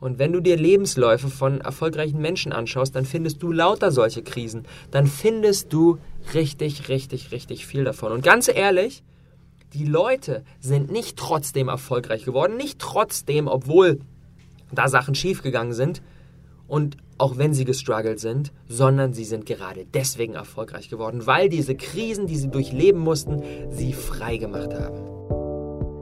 Und wenn du dir Lebensläufe von erfolgreichen Menschen anschaust, dann findest du lauter solche Krisen. Dann findest du richtig, richtig, richtig viel davon. Und ganz ehrlich, die Leute sind nicht trotzdem erfolgreich geworden, nicht trotzdem, obwohl da Sachen schiefgegangen sind und auch wenn sie gestruggelt sind, sondern sie sind gerade deswegen erfolgreich geworden, weil diese Krisen, die sie durchleben mussten, sie frei gemacht haben.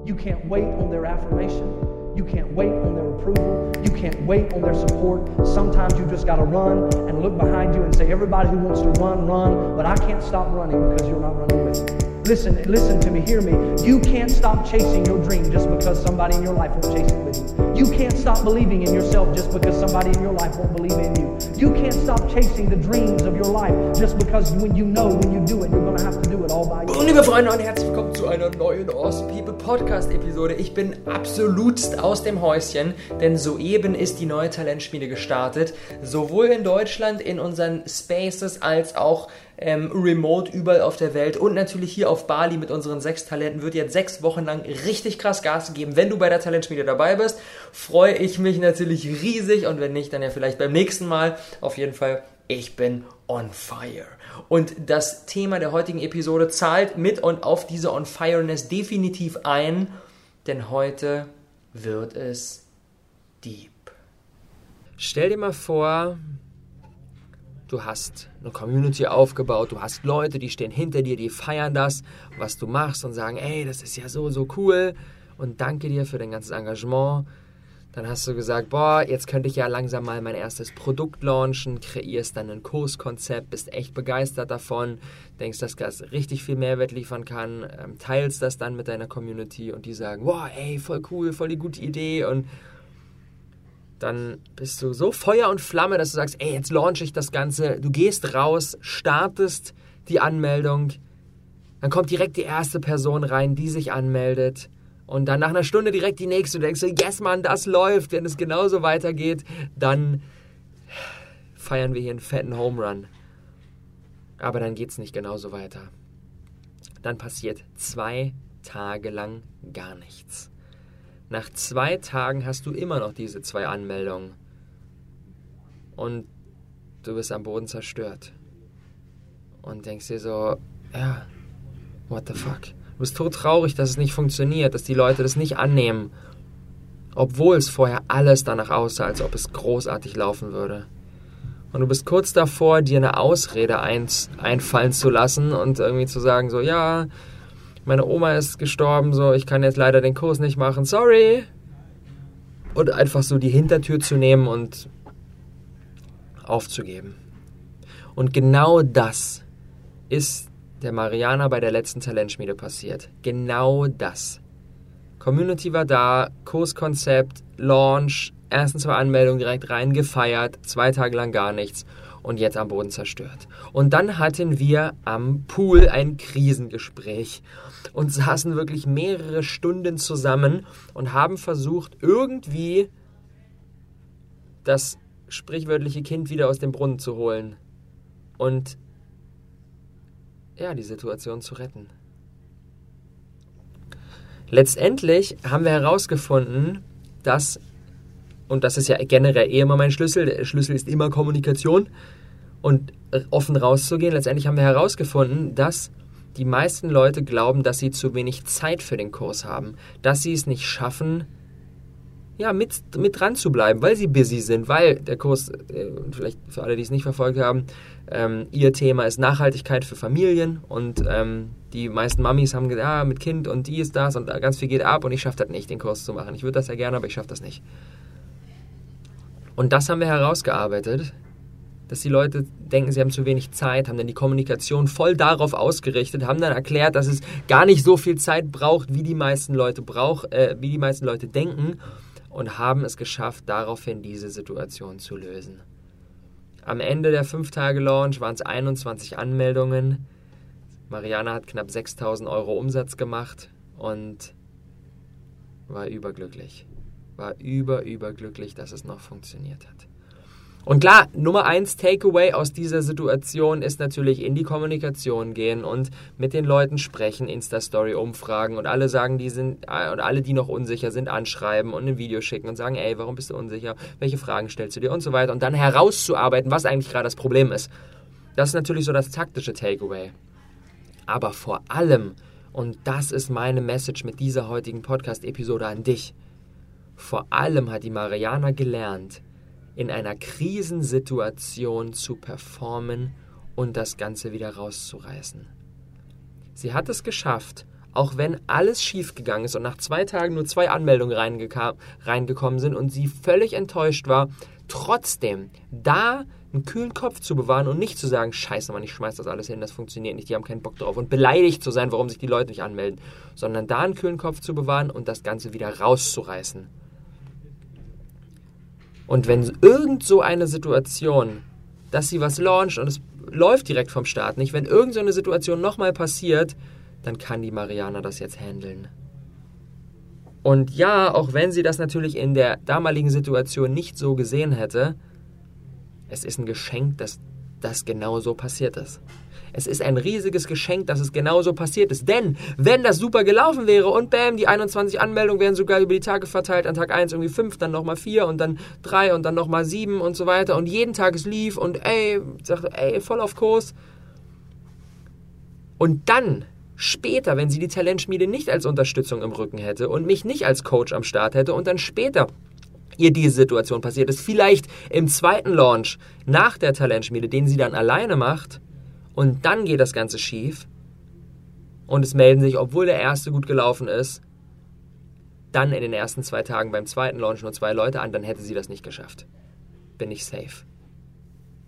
You can't wait on their affirmation. You can't wait on their approval. You can't wait on their support. Sometimes you just got to run and look behind you and say, everybody who wants to run, run. But I can't stop running because you're not running with me. Listen, listen to me, hear me. You can't stop chasing your dream just because somebody in your life won't chase it with you. You can't stop believing in yourself just because somebody in your life won't believe in you. You can't stop chasing the dreams of your life just because when you know when you do it, you're gonna have to do it all by yourself. Und liebe Freunde und herzlich willkommen zu einer neuen Awesome People Podcast Episode. Ich bin absolutst aus dem Häuschen, denn soeben ist die neue Talentschmiede gestartet. Sowohl in Deutschland, in unseren Spaces, als auch ähm, remote überall auf der Welt und natürlich hier auf Bali mit unseren sechs Talenten wird jetzt sechs Wochen lang richtig krass Gas geben. Wenn du bei der Talentschmiede dabei bist, freue ich mich natürlich riesig und wenn nicht, dann ja vielleicht beim nächsten Mal. Auf jeden Fall, ich bin on fire. Und das Thema der heutigen Episode zahlt mit und auf diese On Fireness definitiv ein, denn heute wird es deep. Stell dir mal vor, du hast eine Community aufgebaut, du hast Leute, die stehen hinter dir, die feiern das, was du machst und sagen, ey, das ist ja so, so cool und danke dir für dein ganzes Engagement. Dann hast du gesagt, boah, jetzt könnte ich ja langsam mal mein erstes Produkt launchen, kreierst dann ein Kurskonzept, bist echt begeistert davon, denkst, dass das richtig viel Mehrwert liefern kann, ähm, teilst das dann mit deiner Community und die sagen, boah, ey, voll cool, voll die gute Idee und dann bist du so Feuer und Flamme, dass du sagst, ey, jetzt launche ich das Ganze. Du gehst raus, startest die Anmeldung, dann kommt direkt die erste Person rein, die sich anmeldet. Und dann nach einer Stunde direkt die nächste. Du denkst so, yes, Mann, das läuft. Wenn es genauso weitergeht, dann feiern wir hier einen fetten Home Run. Aber dann geht es nicht genauso weiter. Dann passiert zwei Tage lang gar nichts. Nach zwei Tagen hast du immer noch diese zwei Anmeldungen. Und du bist am Boden zerstört. Und denkst dir so, ja, what the fuck? Du bist tot traurig, dass es nicht funktioniert, dass die Leute das nicht annehmen. Obwohl es vorher alles danach aussah, als ob es großartig laufen würde. Und du bist kurz davor, dir eine Ausrede einfallen zu lassen und irgendwie zu sagen, so, ja, meine Oma ist gestorben, so, ich kann jetzt leider den Kurs nicht machen, sorry. Und einfach so die Hintertür zu nehmen und aufzugeben. Und genau das ist der Mariana bei der letzten Talentschmiede passiert. Genau das. Community war da, Kurskonzept, Launch, ersten zwei Anmeldungen direkt rein, gefeiert, zwei Tage lang gar nichts und jetzt am Boden zerstört. Und dann hatten wir am Pool ein Krisengespräch und saßen wirklich mehrere Stunden zusammen und haben versucht, irgendwie das sprichwörtliche Kind wieder aus dem Brunnen zu holen und ja, die Situation zu retten. Letztendlich haben wir herausgefunden, dass und das ist ja generell eh immer mein Schlüssel. Der Schlüssel ist immer Kommunikation und offen rauszugehen. Letztendlich haben wir herausgefunden, dass die meisten Leute glauben, dass sie zu wenig Zeit für den Kurs haben, dass sie es nicht schaffen, ja, mit, mit dran zu bleiben, weil sie busy sind, weil der Kurs, äh, vielleicht für alle, die es nicht verfolgt haben, ähm, ihr Thema ist Nachhaltigkeit für Familien und ähm, die meisten Mamis haben gesagt, ja, mit Kind und die ist das und ganz viel geht ab und ich schaffe das nicht, den Kurs zu machen. Ich würde das ja gerne, aber ich schaffe das nicht. Und das haben wir herausgearbeitet, dass die Leute denken, sie haben zu wenig Zeit, haben dann die Kommunikation voll darauf ausgerichtet, haben dann erklärt, dass es gar nicht so viel Zeit braucht, wie die meisten Leute brauch, äh, wie die meisten Leute denken und haben es geschafft, daraufhin diese Situation zu lösen. Am Ende der 5 Tage Launch waren es 21 Anmeldungen. Mariana hat knapp 6000 Euro Umsatz gemacht und war überglücklich war über, überglücklich, dass es noch funktioniert hat. Und klar, Nummer eins Takeaway aus dieser Situation ist natürlich in die Kommunikation gehen und mit den Leuten sprechen, Insta-Story umfragen und alle sagen, die sind, äh, und alle, die noch unsicher sind, anschreiben und ein Video schicken und sagen, ey, warum bist du unsicher? Welche Fragen stellst du dir und so weiter und dann herauszuarbeiten, was eigentlich gerade das Problem ist. Das ist natürlich so das taktische Takeaway. Aber vor allem, und das ist meine Message mit dieser heutigen Podcast-Episode an dich, vor allem hat die Mariana gelernt, in einer Krisensituation zu performen und das Ganze wieder rauszureißen. Sie hat es geschafft, auch wenn alles schiefgegangen ist und nach zwei Tagen nur zwei Anmeldungen reingekommen sind und sie völlig enttäuscht war, trotzdem da einen kühlen Kopf zu bewahren und nicht zu sagen, scheiße Mann, ich schmeiß das alles hin, das funktioniert nicht, die haben keinen Bock drauf und beleidigt zu sein, warum sich die Leute nicht anmelden, sondern da einen kühlen Kopf zu bewahren und das Ganze wieder rauszureißen. Und wenn irgend so eine Situation, dass sie was launcht und es läuft direkt vom Start nicht, wenn irgend so eine Situation nochmal passiert, dann kann die Mariana das jetzt handeln. Und ja, auch wenn sie das natürlich in der damaligen Situation nicht so gesehen hätte, es ist ein Geschenk, dass das genau so passiert ist. Es ist ein riesiges Geschenk, dass es genauso passiert ist. Denn wenn das super gelaufen wäre und bam, die 21 Anmeldungen wären sogar über die Tage verteilt, an Tag 1 irgendwie 5, dann nochmal 4 und dann 3 und dann nochmal 7 und so weiter und jeden Tag es lief und ey, sagte, ey, voll auf Kurs. Und dann später, wenn sie die Talentschmiede nicht als Unterstützung im Rücken hätte und mich nicht als Coach am Start hätte und dann später ihr diese Situation passiert ist, vielleicht im zweiten Launch nach der Talentschmiede, den sie dann alleine macht, und dann geht das Ganze schief und es melden sich, obwohl der erste gut gelaufen ist, dann in den ersten zwei Tagen beim zweiten Launch nur zwei Leute an, dann hätte sie das nicht geschafft. Bin ich safe.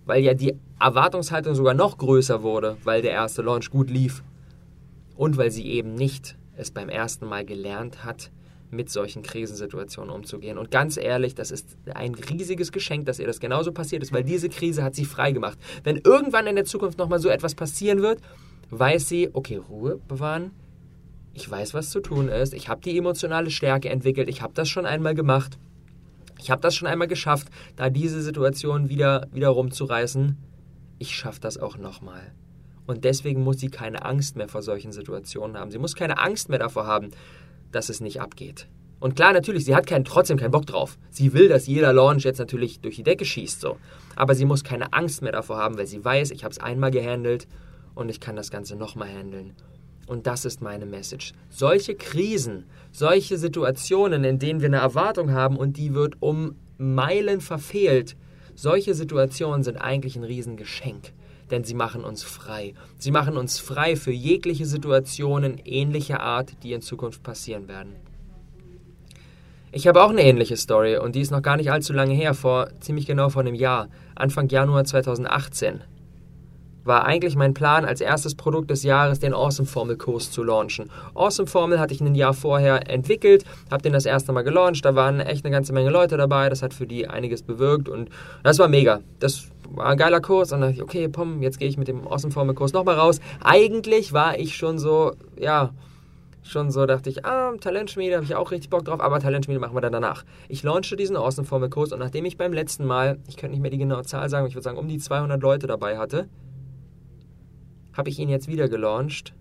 Weil ja die Erwartungshaltung sogar noch größer wurde, weil der erste Launch gut lief. Und weil sie eben nicht es beim ersten Mal gelernt hat, mit solchen Krisensituationen umzugehen. Und ganz ehrlich, das ist ein riesiges Geschenk, dass ihr das genauso passiert ist, weil diese Krise hat sie frei gemacht. Wenn irgendwann in der Zukunft nochmal so etwas passieren wird, weiß sie, okay, Ruhe bewahren, ich weiß, was zu tun ist, ich habe die emotionale Stärke entwickelt, ich habe das schon einmal gemacht, ich habe das schon einmal geschafft, da diese Situation wieder, wieder rumzureißen. Ich schaffe das auch nochmal. Und deswegen muss sie keine Angst mehr vor solchen Situationen haben. Sie muss keine Angst mehr davor haben, dass es nicht abgeht. Und klar, natürlich, sie hat keinen, trotzdem keinen Bock drauf. Sie will, dass jeder Launch jetzt natürlich durch die Decke schießt. So. Aber sie muss keine Angst mehr davor haben, weil sie weiß, ich habe es einmal gehandelt und ich kann das Ganze nochmal handeln. Und das ist meine Message. Solche Krisen, solche Situationen, in denen wir eine Erwartung haben und die wird um Meilen verfehlt, solche Situationen sind eigentlich ein Riesengeschenk denn sie machen uns frei. Sie machen uns frei für jegliche Situationen ähnlicher Art, die in Zukunft passieren werden. Ich habe auch eine ähnliche Story und die ist noch gar nicht allzu lange her, vor ziemlich genau vor einem Jahr, Anfang Januar 2018 war eigentlich mein Plan, als erstes Produkt des Jahres den Awesome Formel Kurs zu launchen. Awesome Formel hatte ich ein Jahr vorher entwickelt, habe den das erste Mal gelauncht, da waren echt eine ganze Menge Leute dabei, das hat für die einiges bewirkt und das war mega. Das war ein geiler Kurs und dann dachte ich, okay, pom, jetzt gehe ich mit dem Awesome Formel Kurs nochmal raus. Eigentlich war ich schon so, ja, schon so dachte ich, ah, Talentschmiede habe ich auch richtig Bock drauf, aber Talentschmiede machen wir dann danach. Ich launchte diesen Awesome Formel Kurs und nachdem ich beim letzten Mal, ich könnte nicht mehr die genaue Zahl sagen, ich würde sagen um die 200 Leute dabei hatte, habe ich ihn jetzt wieder gelauncht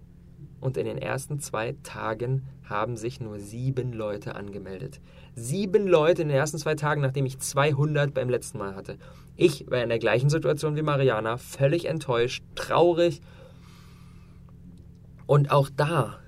und in den ersten zwei Tagen haben sich nur sieben Leute angemeldet. Sieben Leute in den ersten zwei Tagen, nachdem ich 200 beim letzten Mal hatte. Ich war in der gleichen Situation wie Mariana, völlig enttäuscht, traurig. Und auch da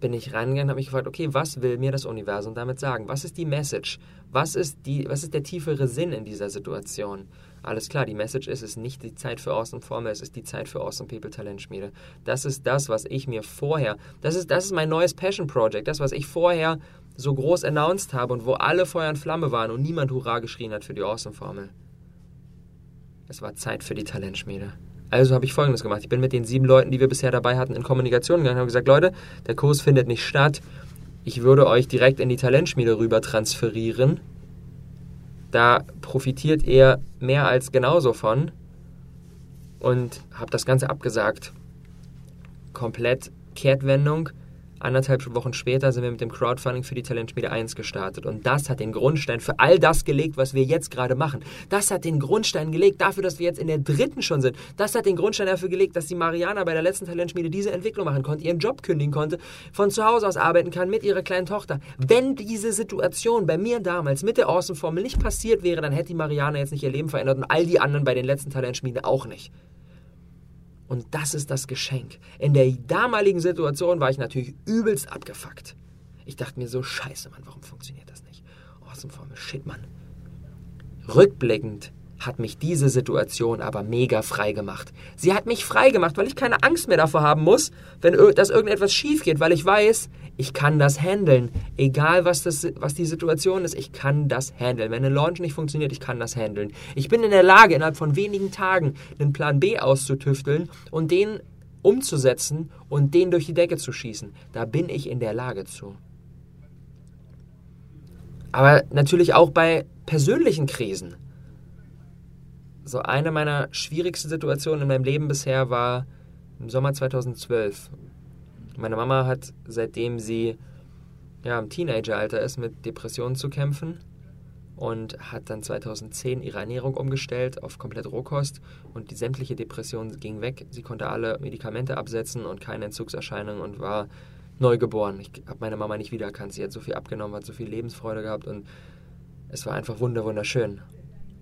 bin ich reingegangen und habe mich gefragt, okay, was will mir das Universum damit sagen? Was ist die Message? Was ist, die, was ist der tiefere Sinn in dieser Situation? Alles klar, die Message ist, es ist nicht die Zeit für Awesome Formel, es ist die Zeit für Awesome People Talentschmiede. Das ist das, was ich mir vorher, das ist, das ist mein neues Passion Project, das, was ich vorher so groß announced habe und wo alle Feuer und Flamme waren und niemand Hurra geschrien hat für die Awesome Formel. Es war Zeit für die Talentschmiede. Also habe ich folgendes gemacht. Ich bin mit den sieben Leuten, die wir bisher dabei hatten, in Kommunikation gegangen und habe gesagt, Leute, der Kurs findet nicht statt. Ich würde euch direkt in die Talentschmiede rüber transferieren da profitiert er mehr als genauso von und habe das Ganze abgesagt. Komplett Kehrtwendung. Anderthalb Wochen später sind wir mit dem Crowdfunding für die Talentschmiede 1 gestartet. Und das hat den Grundstein für all das gelegt, was wir jetzt gerade machen. Das hat den Grundstein gelegt dafür, dass wir jetzt in der dritten schon sind. Das hat den Grundstein dafür gelegt, dass die Mariana bei der letzten Talentschmiede diese Entwicklung machen konnte, ihren Job kündigen konnte, von zu Hause aus arbeiten kann mit ihrer kleinen Tochter. Wenn diese Situation bei mir damals mit der Awesome-Formel nicht passiert wäre, dann hätte die Mariana jetzt nicht ihr Leben verändert und all die anderen bei den letzten Talentschmiede auch nicht. Und das ist das Geschenk. In der damaligen Situation war ich natürlich übelst abgefuckt. Ich dachte mir so, scheiße, Mann, warum funktioniert das nicht? Awesome Formel, shit, Mann. Rückblickend hat mich diese Situation aber mega frei gemacht. Sie hat mich frei gemacht, weil ich keine Angst mehr davor haben muss, wenn dass irgendetwas schief geht, weil ich weiß, ich kann das handeln. Egal was, das, was die Situation ist, ich kann das handeln. Wenn ein Launch nicht funktioniert, ich kann das handeln. Ich bin in der Lage, innerhalb von wenigen Tagen einen Plan B auszutüfteln und den umzusetzen und den durch die Decke zu schießen. Da bin ich in der Lage zu. Aber natürlich auch bei persönlichen Krisen so eine meiner schwierigsten Situationen in meinem Leben bisher war im Sommer 2012. Meine Mama hat, seitdem sie ja, im Teenageralter ist, mit Depressionen zu kämpfen und hat dann 2010 ihre Ernährung umgestellt auf komplett Rohkost und die sämtliche Depression ging weg. Sie konnte alle Medikamente absetzen und keine Entzugserscheinungen und war neugeboren. Ich habe meine Mama nicht wiedererkannt. Sie hat so viel abgenommen, hat so viel Lebensfreude gehabt und es war einfach wunderschön.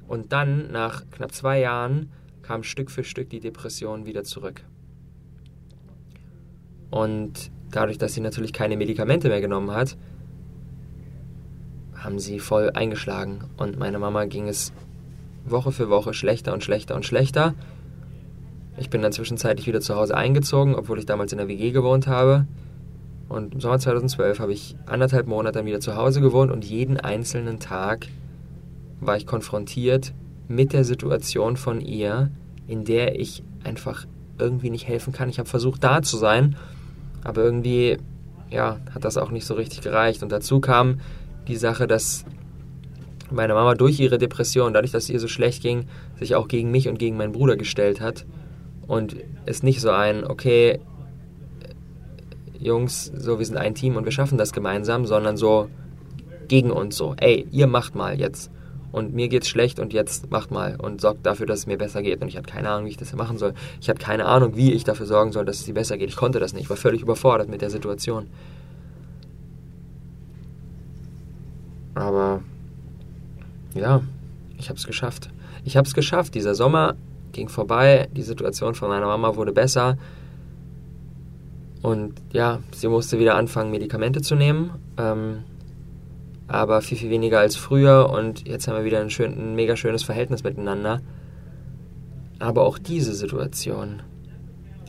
Und dann, nach knapp zwei Jahren, kam Stück für Stück die Depression wieder zurück. Und dadurch, dass sie natürlich keine Medikamente mehr genommen hat, haben sie voll eingeschlagen. Und meiner Mama ging es Woche für Woche schlechter und schlechter und schlechter. Ich bin dann zwischenzeitlich wieder zu Hause eingezogen, obwohl ich damals in der WG gewohnt habe. Und im Sommer 2012 habe ich anderthalb Monate dann wieder zu Hause gewohnt und jeden einzelnen Tag war ich konfrontiert mit der Situation von ihr, in der ich einfach irgendwie nicht helfen kann. Ich habe versucht, da zu sein, aber irgendwie ja, hat das auch nicht so richtig gereicht. Und dazu kam die Sache, dass meine Mama durch ihre Depression, dadurch, dass es ihr so schlecht ging, sich auch gegen mich und gegen meinen Bruder gestellt hat. Und es nicht so ein, okay, Jungs, so wir sind ein Team und wir schaffen das gemeinsam, sondern so gegen uns so, ey, ihr macht mal jetzt und mir geht's schlecht und jetzt macht mal und sorgt dafür, dass es mir besser geht. Und ich hatte keine Ahnung, wie ich das machen soll. Ich hatte keine Ahnung, wie ich dafür sorgen soll, dass es dir besser geht. Ich konnte das nicht. Ich war völlig überfordert mit der Situation. Aber ja, ich habe es geschafft. Ich habe es geschafft. Dieser Sommer ging vorbei. Die Situation von meiner Mama wurde besser. Und ja, sie musste wieder anfangen, Medikamente zu nehmen. Ähm, aber viel, viel weniger als früher und jetzt haben wir wieder ein, schön, ein mega schönes Verhältnis miteinander. Aber auch diese Situation,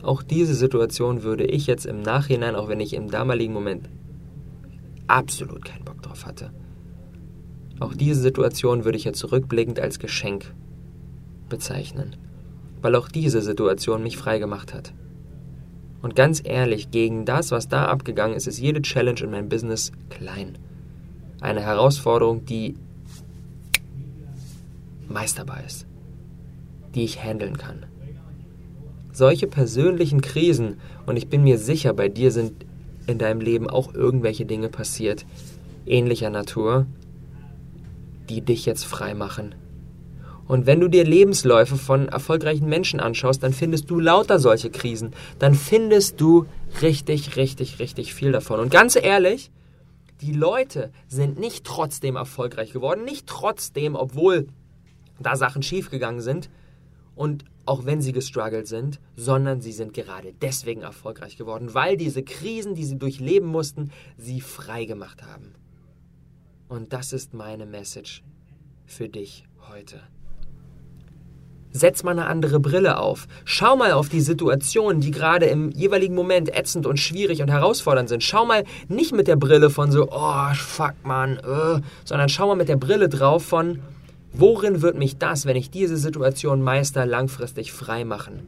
auch diese Situation würde ich jetzt im Nachhinein, auch wenn ich im damaligen Moment absolut keinen Bock drauf hatte, auch diese Situation würde ich jetzt zurückblickend als Geschenk bezeichnen, weil auch diese Situation mich frei gemacht hat. Und ganz ehrlich, gegen das, was da abgegangen ist, ist jede Challenge in meinem Business klein eine Herausforderung, die meisterbar ist, die ich handeln kann. Solche persönlichen Krisen, und ich bin mir sicher, bei dir sind in deinem Leben auch irgendwelche Dinge passiert, ähnlicher Natur, die dich jetzt frei machen. Und wenn du dir Lebensläufe von erfolgreichen Menschen anschaust, dann findest du lauter solche Krisen. Dann findest du richtig, richtig, richtig viel davon. Und ganz ehrlich, die Leute sind nicht trotzdem erfolgreich geworden, nicht trotzdem, obwohl da Sachen schiefgegangen sind und auch wenn sie gestruggelt sind, sondern sie sind gerade deswegen erfolgreich geworden, weil diese Krisen, die sie durchleben mussten, sie frei gemacht haben. Und das ist meine Message für dich heute. Setz mal eine andere Brille auf. Schau mal auf die Situationen, die gerade im jeweiligen Moment ätzend und schwierig und herausfordernd sind. Schau mal nicht mit der Brille von so, oh, fuck, man, äh, sondern schau mal mit der Brille drauf von, worin wird mich das, wenn ich diese Situation meister, langfristig frei machen?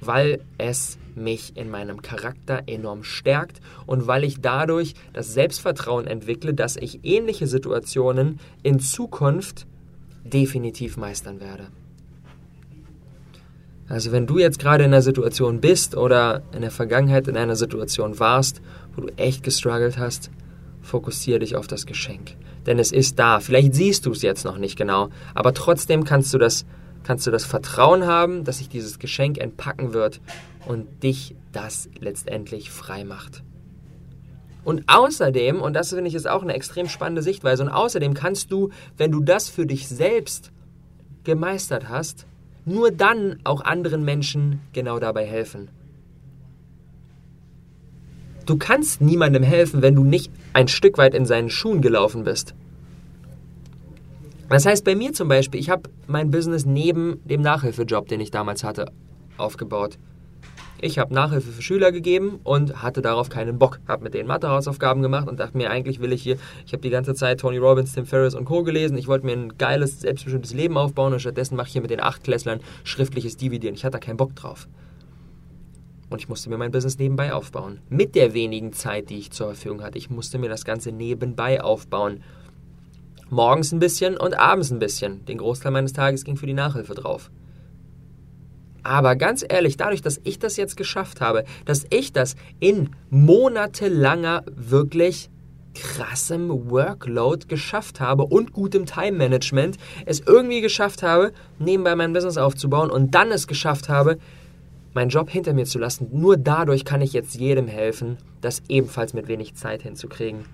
Weil es mich in meinem Charakter enorm stärkt und weil ich dadurch das Selbstvertrauen entwickle, dass ich ähnliche Situationen in Zukunft definitiv meistern werde. Also wenn du jetzt gerade in einer Situation bist oder in der Vergangenheit in einer Situation warst, wo du echt gestruggelt hast, fokussiere dich auf das Geschenk. Denn es ist da. Vielleicht siehst du es jetzt noch nicht genau, aber trotzdem kannst du das, kannst du das Vertrauen haben, dass sich dieses Geschenk entpacken wird und dich das letztendlich frei macht. Und außerdem, und das finde ich ist auch eine extrem spannende Sichtweise, und außerdem kannst du, wenn du das für dich selbst gemeistert hast, nur dann auch anderen Menschen genau dabei helfen. Du kannst niemandem helfen, wenn du nicht ein Stück weit in seinen Schuhen gelaufen bist. Das heißt, bei mir zum Beispiel, ich habe mein Business neben dem Nachhilfejob, den ich damals hatte, aufgebaut. Ich habe Nachhilfe für Schüler gegeben und hatte darauf keinen Bock. Habe mit denen Mathehausaufgaben gemacht und dachte mir, eigentlich will ich hier, ich habe die ganze Zeit Tony Robbins, Tim Ferriss und Co. gelesen. Ich wollte mir ein geiles, selbstbestimmtes Leben aufbauen und stattdessen mache ich hier mit den Achtklässlern schriftliches Dividieren. Ich hatte da keinen Bock drauf. Und ich musste mir mein Business nebenbei aufbauen. Mit der wenigen Zeit, die ich zur Verfügung hatte. Ich musste mir das Ganze nebenbei aufbauen. Morgens ein bisschen und abends ein bisschen. Den Großteil meines Tages ging für die Nachhilfe drauf. Aber ganz ehrlich, dadurch, dass ich das jetzt geschafft habe, dass ich das in monatelanger wirklich krassem Workload geschafft habe und gutem Time Management, es irgendwie geschafft habe, nebenbei mein Business aufzubauen und dann es geschafft habe, meinen Job hinter mir zu lassen. Nur dadurch kann ich jetzt jedem helfen, das ebenfalls mit wenig Zeit hinzukriegen.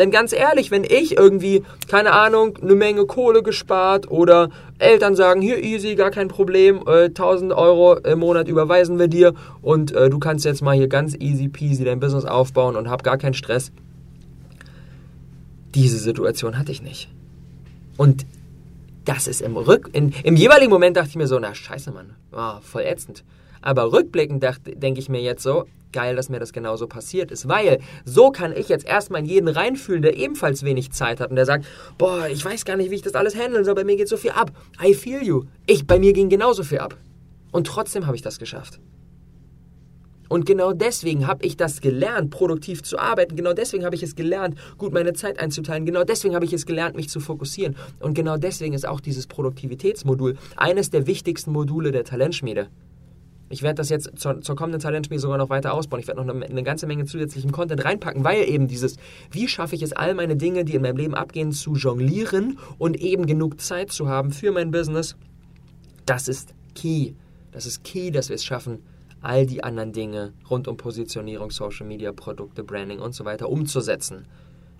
Denn ganz ehrlich, wenn ich irgendwie, keine Ahnung, eine Menge Kohle gespart oder Eltern sagen, hier easy, gar kein Problem, äh, 1000 Euro im Monat überweisen wir dir und äh, du kannst jetzt mal hier ganz easy peasy dein Business aufbauen und hab gar keinen Stress. Diese Situation hatte ich nicht. Und das ist im Rück, in, im jeweiligen Moment dachte ich mir so, na scheiße, Mann, oh, voll ätzend. Aber rückblickend denke ich mir jetzt so, geil, dass mir das genauso passiert ist, weil so kann ich jetzt erstmal in jeden reinfühlen, der ebenfalls wenig Zeit hat und der sagt, boah, ich weiß gar nicht, wie ich das alles handeln soll, bei mir geht so viel ab. I feel you. Ich, bei mir ging genauso viel ab. Und trotzdem habe ich das geschafft. Und genau deswegen habe ich das gelernt, produktiv zu arbeiten. Genau deswegen habe ich es gelernt, gut meine Zeit einzuteilen. Genau deswegen habe ich es gelernt, mich zu fokussieren. Und genau deswegen ist auch dieses Produktivitätsmodul eines der wichtigsten Module der Talentschmiede. Ich werde das jetzt zur, zur kommenden Talentspiel sogar noch weiter ausbauen. Ich werde noch eine, eine, ganze Menge zusätzlichen Content reinpacken, weil eben dieses, wie schaffe ich es, all meine Dinge, die in meinem Leben abgehen, zu jonglieren und eben genug Zeit zu haben für mein Business, das ist key. Das ist key, dass wir es schaffen, all die anderen Dinge rund um Positionierung, Social Media, Produkte, Branding und so weiter umzusetzen.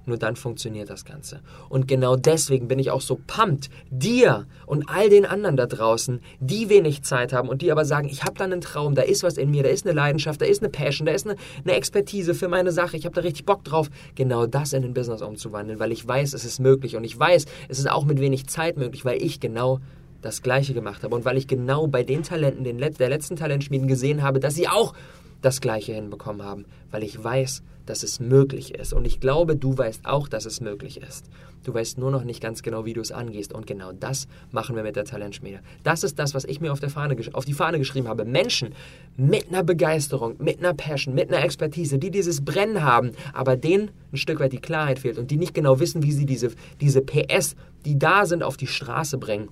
Nur dann funktioniert das Ganze. Und genau deswegen bin ich auch so pumped, dir und all den anderen da draußen, die wenig Zeit haben und die aber sagen, ich habe da einen Traum, da ist was in mir, da ist eine Leidenschaft, da ist eine Passion, da ist eine, eine Expertise für meine Sache, ich habe da richtig Bock drauf, genau das in ein Business umzuwandeln, weil ich weiß, es ist möglich und ich weiß, es ist auch mit wenig Zeit möglich, weil ich genau das Gleiche gemacht habe und weil ich genau bei den Talenten den Let der letzten Talentschmieden gesehen habe, dass sie auch das Gleiche hinbekommen haben, weil ich weiß, dass es möglich ist. Und ich glaube, du weißt auch, dass es möglich ist. Du weißt nur noch nicht ganz genau, wie du es angehst. Und genau das machen wir mit der Talentschmiede. Das ist das, was ich mir auf, Fahne, auf die Fahne geschrieben habe. Menschen mit einer Begeisterung, mit einer Passion, mit einer Expertise, die dieses Brennen haben, aber denen ein Stück weit die Klarheit fehlt und die nicht genau wissen, wie sie diese, diese PS, die da sind, auf die Straße bringen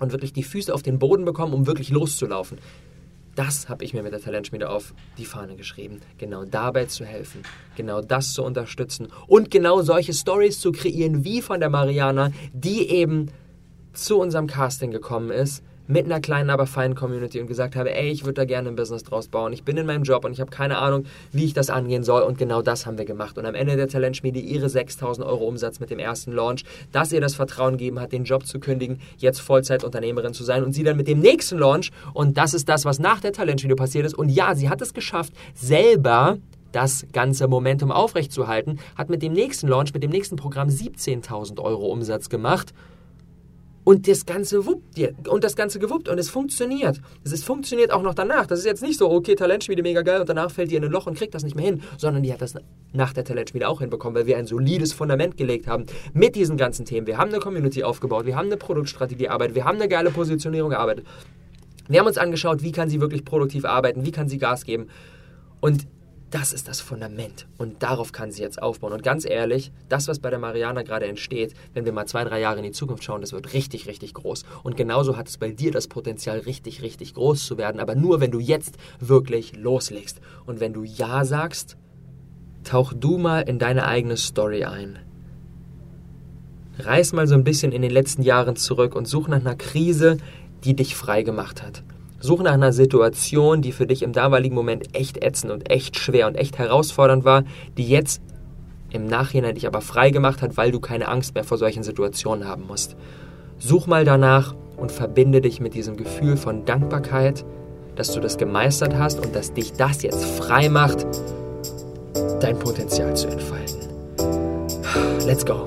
und wirklich die Füße auf den Boden bekommen, um wirklich loszulaufen. Das habe ich mir mit der Talentschmiede auf die Fahne geschrieben. Genau dabei zu helfen, genau das zu unterstützen und genau solche Stories zu kreieren wie von der Mariana, die eben zu unserem Casting gekommen ist, mit einer kleinen, aber feinen Community und gesagt habe, ey, ich würde da gerne ein Business draus bauen. Ich bin in meinem Job und ich habe keine Ahnung, wie ich das angehen soll. Und genau das haben wir gemacht. Und am Ende der Talentschmiede ihre 6000 Euro Umsatz mit dem ersten Launch, dass ihr das Vertrauen gegeben hat, den Job zu kündigen, jetzt Vollzeitunternehmerin zu sein und sie dann mit dem nächsten Launch. Und das ist das, was nach der Talentschmiede passiert ist. Und ja, sie hat es geschafft, selber das ganze Momentum aufrechtzuerhalten, hat mit dem nächsten Launch, mit dem nächsten Programm 17.000 Euro Umsatz gemacht und das Ganze wuppt dir. Und das Ganze gewuppt. Und es funktioniert. Es funktioniert auch noch danach. Das ist jetzt nicht so, okay, Talentschmiede mega geil und danach fällt die in ein Loch und kriegt das nicht mehr hin. Sondern die hat das nach der Talentschmiede auch hinbekommen, weil wir ein solides Fundament gelegt haben mit diesen ganzen Themen. Wir haben eine Community aufgebaut. Wir haben eine Produktstrategie erarbeitet. Wir haben eine geile Positionierung gearbeitet. Wir haben uns angeschaut, wie kann sie wirklich produktiv arbeiten. Wie kann sie Gas geben. Und Das ist das Fundament und darauf kann sie jetzt aufbauen. Und ganz ehrlich, das, was bei der Mariana gerade entsteht, wenn wir mal zwei, drei Jahre in die Zukunft schauen, das wird richtig, richtig groß. Und genauso hat es bei dir das Potenzial, richtig, richtig groß zu werden. Aber nur, wenn du jetzt wirklich loslegst. Und wenn du Ja sagst, tauch du mal in deine eigene Story ein. Reiß mal so ein bisschen in den letzten Jahren zurück und such nach einer Krise, die dich frei gemacht hat. Such nach einer Situation, die für dich im damaligen Moment echt ätzend und echt schwer und echt herausfordernd war, die jetzt im Nachhinein dich aber frei gemacht hat, weil du keine Angst mehr vor solchen Situationen haben musst. Such mal danach und verbinde dich mit diesem Gefühl von Dankbarkeit, dass du das gemeistert hast und dass dich das jetzt frei macht, dein Potenzial zu entfalten. Let's go.